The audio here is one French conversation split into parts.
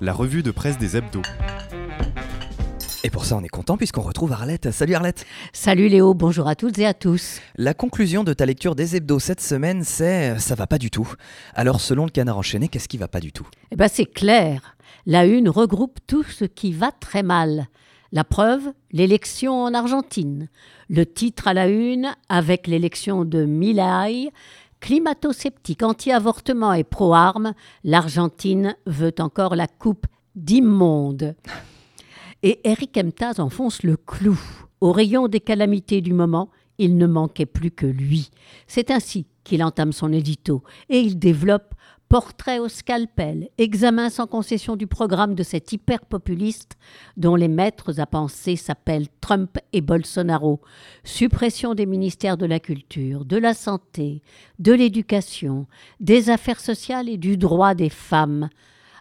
la revue de presse des hebdos. Et pour ça, on est content puisqu'on retrouve Arlette. Salut Arlette Salut Léo, bonjour à toutes et à tous. La conclusion de ta lecture des hebdos cette semaine, c'est ça va pas du tout. Alors, selon le canard enchaîné, qu'est-ce qui va pas du tout? Eh bien, c'est clair. La une regroupe tout ce qui va très mal. La preuve, l'élection en Argentine. Le titre à la une, avec l'élection de Milay, climato-sceptique, anti-avortement et pro-armes, l'Argentine veut encore la coupe d'immonde. Et Eric Emtaz enfonce le clou. Au rayon des calamités du moment, il ne manquait plus que lui. C'est ainsi qu'il entame son édito et il développe Portrait au scalpel, examen sans concession du programme de cet hyper-populiste dont les maîtres à penser s'appellent Trump et Bolsonaro. Suppression des ministères de la culture, de la santé, de l'éducation, des affaires sociales et du droit des femmes.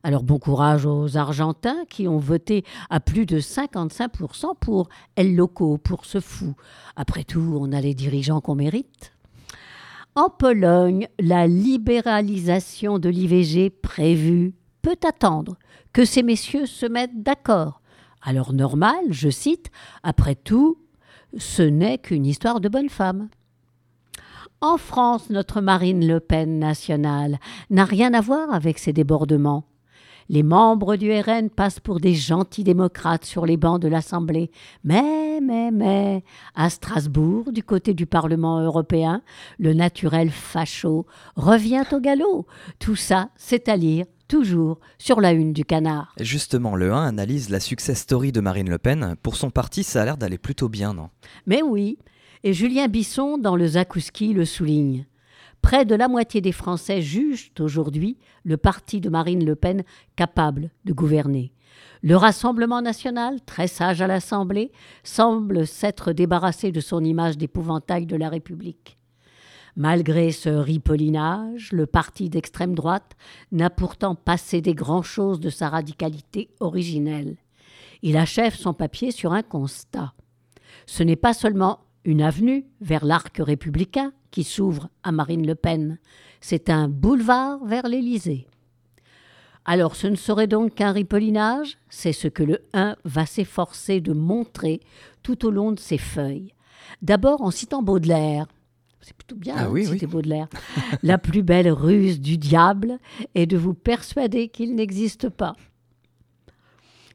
Alors bon courage aux Argentins qui ont voté à plus de 55% pour El Loco, pour ce fou. Après tout, on a les dirigeants qu'on mérite. En Pologne, la libéralisation de l'IVG prévue peut attendre que ces messieurs se mettent d'accord. Alors normal, je cite, après tout, ce n'est qu'une histoire de bonne femme. En France, notre Marine Le Pen nationale n'a rien à voir avec ces débordements. Les membres du RN passent pour des gentils démocrates sur les bancs de l'Assemblée. Mais, mais, mais, à Strasbourg, du côté du Parlement européen, le naturel facho revient au galop. Tout ça, c'est à lire toujours sur la une du canard. Justement, le 1 analyse la success story de Marine Le Pen. Pour son parti, ça a l'air d'aller plutôt bien, non? Mais oui, et Julien Bisson, dans le Zakouski, le souligne. Près de la moitié des Français jugent aujourd'hui le parti de Marine Le Pen capable de gouverner. Le Rassemblement national, très sage à l'Assemblée, semble s'être débarrassé de son image d'épouvantail de la République. Malgré ce ripollinage, le parti d'extrême droite n'a pourtant pas cédé grand-chose de sa radicalité originelle. Il achève son papier sur un constat. Ce n'est pas seulement une avenue vers l'arc républicain qui s'ouvre à Marine Le Pen. C'est un boulevard vers l'Élysée. Alors ce ne serait donc qu'un ripollinage C'est ce que le 1 va s'efforcer de montrer tout au long de ses feuilles. D'abord en citant Baudelaire. C'est plutôt bien ah hein, oui, de citer oui. Baudelaire. La plus belle ruse du diable est de vous persuader qu'il n'existe pas.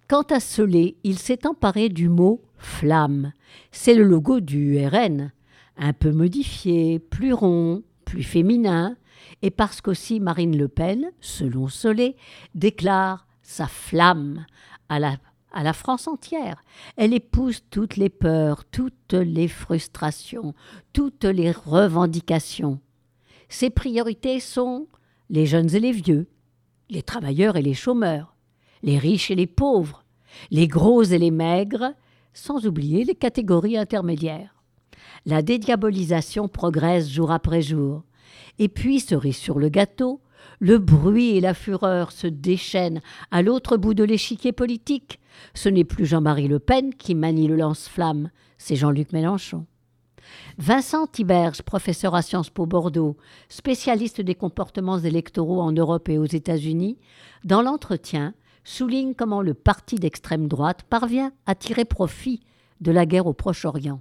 Quant à Solé, il s'est emparé du mot flamme. C'est le logo du RN, un peu modifié, plus rond, plus féminin, et parce qu'aussi Marine Le Pen, selon Solé, déclare sa flamme à la, à la France entière. Elle épouse toutes les peurs, toutes les frustrations, toutes les revendications. Ses priorités sont les jeunes et les vieux, les travailleurs et les chômeurs, les riches et les pauvres, les gros et les maigres, sans oublier les catégories intermédiaires. La dédiabolisation progresse jour après jour. Et puis, cerise sur le gâteau, le bruit et la fureur se déchaînent à l'autre bout de l'échiquier politique. Ce n'est plus Jean-Marie Le Pen qui manie le lance-flamme, c'est Jean-Luc Mélenchon. Vincent Tiberge, professeur à Sciences Po Bordeaux, spécialiste des comportements électoraux en Europe et aux États-Unis, dans l'entretien, souligne comment le parti d'extrême droite parvient à tirer profit de la guerre au Proche-Orient.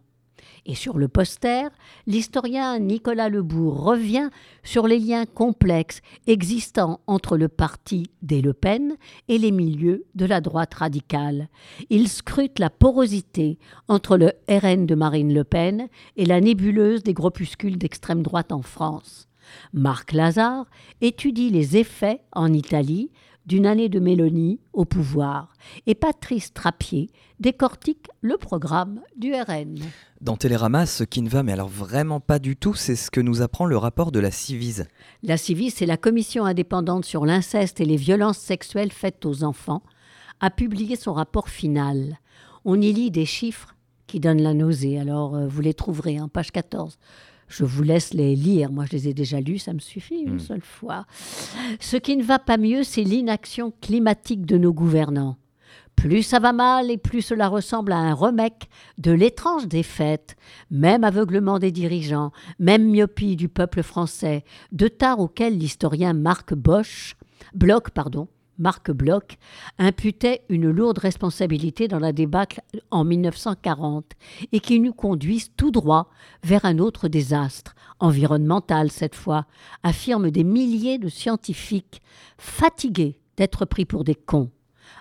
Et sur le poster, l'historien Nicolas Lebourg revient sur les liens complexes existant entre le parti des Le Pen et les milieux de la droite radicale. Il scrute la porosité entre le RN de Marine Le Pen et la nébuleuse des groupuscules d'extrême droite en France. Marc Lazare étudie les effets en Italie d'une année de Mélanie au pouvoir et Patrice Trappier décortique le programme du RN. Dans Télérama, ce qui ne va mais alors vraiment pas du tout, c'est ce que nous apprend le rapport de la Civise. La Civis, c'est la commission indépendante sur l'inceste et les violences sexuelles faites aux enfants, a publié son rapport final. On y lit des chiffres qui donnent la nausée, alors euh, vous les trouverez en page 14. Je vous laisse les lire. Moi, je les ai déjà lus, ça me suffit une Mm. seule fois. Ce qui ne va pas mieux, c'est l'inaction climatique de nos gouvernants. Plus ça va mal et plus cela ressemble à un remake de l'étrange défaite, même aveuglement des dirigeants, même myopie du peuple français, de tard auquel l'historien Marc Bosch, Bloch, pardon, Marc Bloch, imputait une lourde responsabilité dans la débâcle en 1940 et qui nous conduisent tout droit vers un autre désastre, environnemental cette fois, affirment des milliers de scientifiques fatigués d'être pris pour des cons.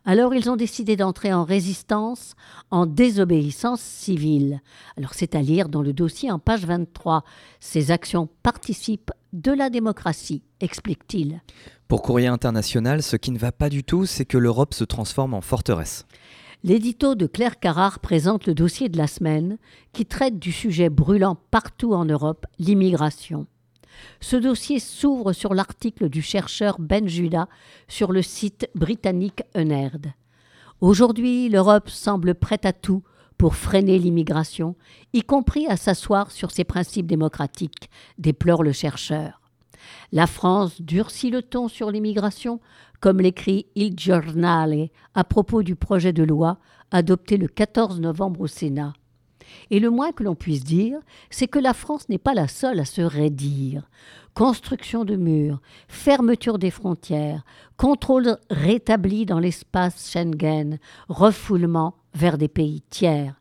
Alors ils ont décidé d'entrer en résistance, en désobéissance civile. Alors c'est à lire dans le dossier en page 23. Ces actions participent de la démocratie, explique-t-il. Pour Courrier International, ce qui ne va pas du tout, c'est que l'Europe se transforme en forteresse. L'édito de Claire Carrard présente le dossier de la semaine qui traite du sujet brûlant partout en Europe, l'immigration. Ce dossier s'ouvre sur l'article du chercheur Ben Judah sur le site britannique Unerd. Aujourd'hui, l'Europe semble prête à tout pour freiner l'immigration, y compris à s'asseoir sur ses principes démocratiques, déplore le chercheur. La France durcit le ton sur l'immigration, comme l'écrit Il Giornale à propos du projet de loi adopté le 14 novembre au Sénat. Et le moins que l'on puisse dire, c'est que la France n'est pas la seule à se raidir. Construction de murs, fermeture des frontières, contrôle rétabli dans l'espace Schengen, refoulement vers des pays tiers.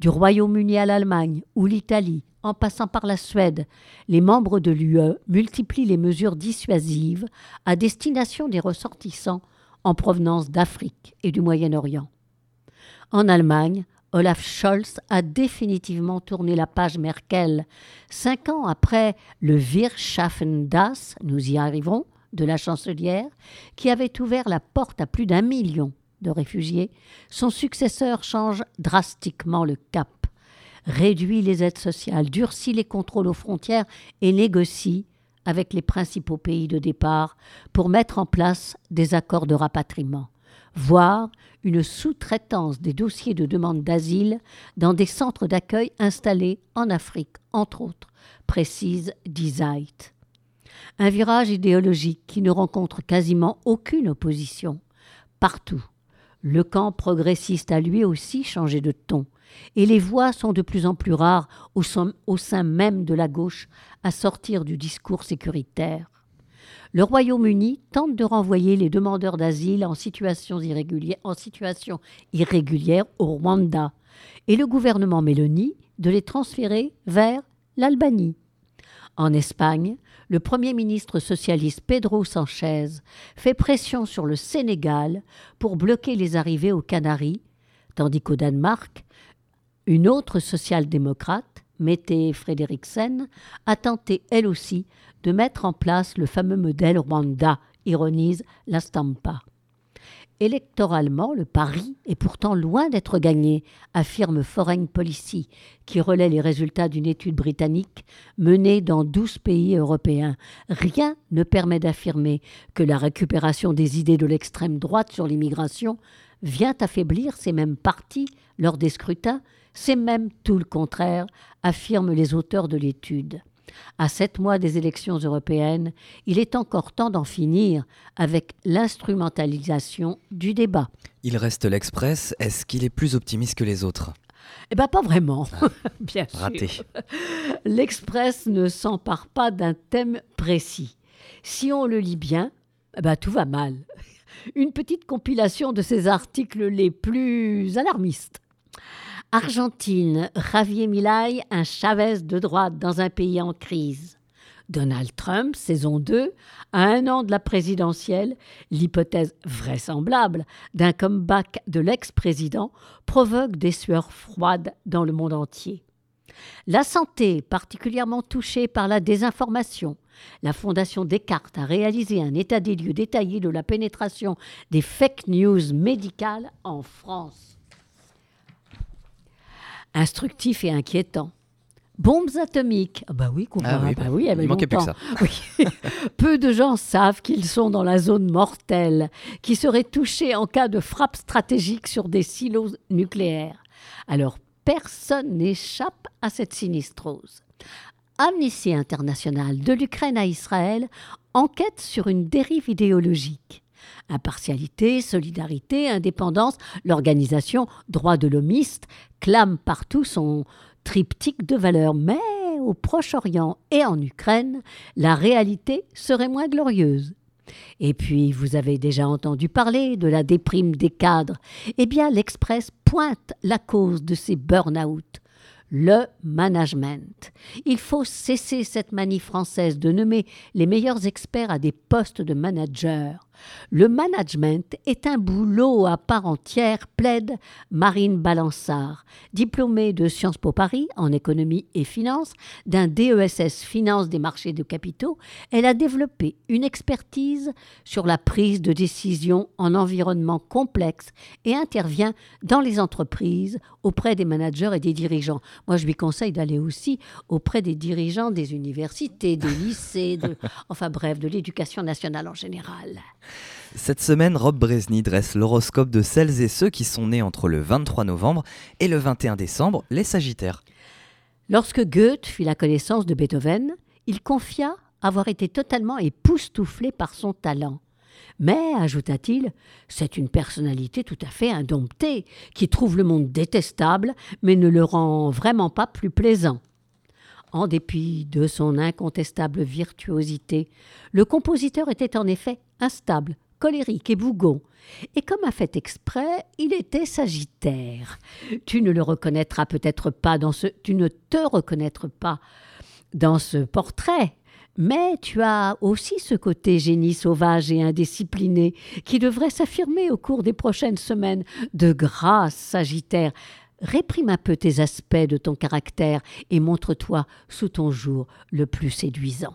Du Royaume-Uni à l'Allemagne ou l'Italie, en passant par la Suède, les membres de l'UE multiplient les mesures dissuasives à destination des ressortissants en provenance d'Afrique et du Moyen-Orient. En Allemagne, Olaf Scholz a définitivement tourné la page Merkel. Cinq ans après le Schaffen das, nous y arrivons, de la chancelière, qui avait ouvert la porte à plus d'un million de réfugiés, son successeur change drastiquement le cap, réduit les aides sociales, durcit les contrôles aux frontières et négocie avec les principaux pays de départ pour mettre en place des accords de rapatriement voire une sous-traitance des dossiers de demande d'asile dans des centres d'accueil installés en Afrique, entre autres, précise Dizait. Un virage idéologique qui ne rencontre quasiment aucune opposition. Partout, le camp progressiste a lui aussi changé de ton, et les voix sont de plus en plus rares au sein, au sein même de la gauche à sortir du discours sécuritaire le Royaume-Uni tente de renvoyer les demandeurs d'asile en situation, irrégulière, au Rwanda et le gouvernement Mélanie de les transférer vers l'Albanie. En Espagne, le Premier ministre socialiste Pedro Sanchez fait pression sur le Sénégal pour bloquer les arrivées aux Canaries, tandis qu'au Danemark, une autre social-démocrate, Mette Frederiksen, a tenté elle aussi de mettre en place le fameux modèle Rwanda, ironise la Stampa. Électoralement, le pari est pourtant loin d'être gagné, affirme Foreign Policy, qui relaie les résultats d'une étude britannique menée dans 12 pays européens. Rien ne permet d'affirmer que la récupération des idées de l'extrême droite sur l'immigration vient affaiblir ces mêmes partis lors des scrutins, c'est même tout le contraire, affirment les auteurs de l'étude. À sept mois des élections européennes, il est encore temps d'en finir avec l'instrumentalisation du débat. Il reste l'Express. Est-ce qu'il est plus optimiste que les autres? Eh bien, pas vraiment, ah, bien Raté. L'Express ne s'empare pas d'un thème précis. Si on le lit bien, eh ben, tout va mal. Une petite compilation de ses articles les plus alarmistes. Argentine, Javier Milei, un Chavez de droite dans un pays en crise. Donald Trump, saison 2, à un an de la présidentielle, l'hypothèse vraisemblable d'un comeback de l'ex-président provoque des sueurs froides dans le monde entier. La santé, particulièrement touchée par la désinformation, la Fondation Descartes a réalisé un état des lieux détaillé de la pénétration des fake news médicales en France instructif et inquiétant. Bombes atomiques. Ah bah oui, ah oui, bah, oui, il manquait plus que ça. Peu de gens savent qu'ils sont dans la zone mortelle, qui serait touchée en cas de frappe stratégique sur des silos nucléaires. Alors personne n'échappe à cette sinistrose. Amnesty International, de l'Ukraine à Israël, enquête sur une dérive idéologique. Impartialité, solidarité, indépendance, l'organisation droit de l'homiste clame partout son triptyque de valeurs. Mais au Proche-Orient et en Ukraine, la réalité serait moins glorieuse. Et puis, vous avez déjà entendu parler de la déprime des cadres. Eh bien, l'Express pointe la cause de ces burn-out le management. Il faut cesser cette manie française de nommer les meilleurs experts à des postes de manager. Le management est un boulot à part entière, plaide Marine Balançard, diplômée de Sciences Po Paris en économie et finance, d'un DESS Finance des marchés de capitaux. Elle a développé une expertise sur la prise de décision en environnement complexe et intervient dans les entreprises auprès des managers et des dirigeants. Moi, je lui conseille d'aller aussi auprès des dirigeants des universités, des lycées, enfin bref, de l'éducation nationale en général. Cette semaine, Rob Bresny dresse l'horoscope de celles et ceux qui sont nés entre le 23 novembre et le 21 décembre, les Sagittaires. Lorsque Goethe fit la connaissance de Beethoven, il confia avoir été totalement époustouflé par son talent. Mais, ajouta-t-il, c'est une personnalité tout à fait indomptée, qui trouve le monde détestable, mais ne le rend vraiment pas plus plaisant. En dépit de son incontestable virtuosité, le compositeur était en effet instable, colérique et bougon. Et comme a fait exprès, il était sagittaire. Tu ne le reconnaîtras peut-être pas dans ce. Tu ne te reconnaîtras pas dans ce portrait. Mais tu as aussi ce côté génie sauvage et indiscipliné qui devrait s'affirmer au cours des prochaines semaines. De grâce, Sagittaire, réprime un peu tes aspects de ton caractère et montre-toi sous ton jour le plus séduisant.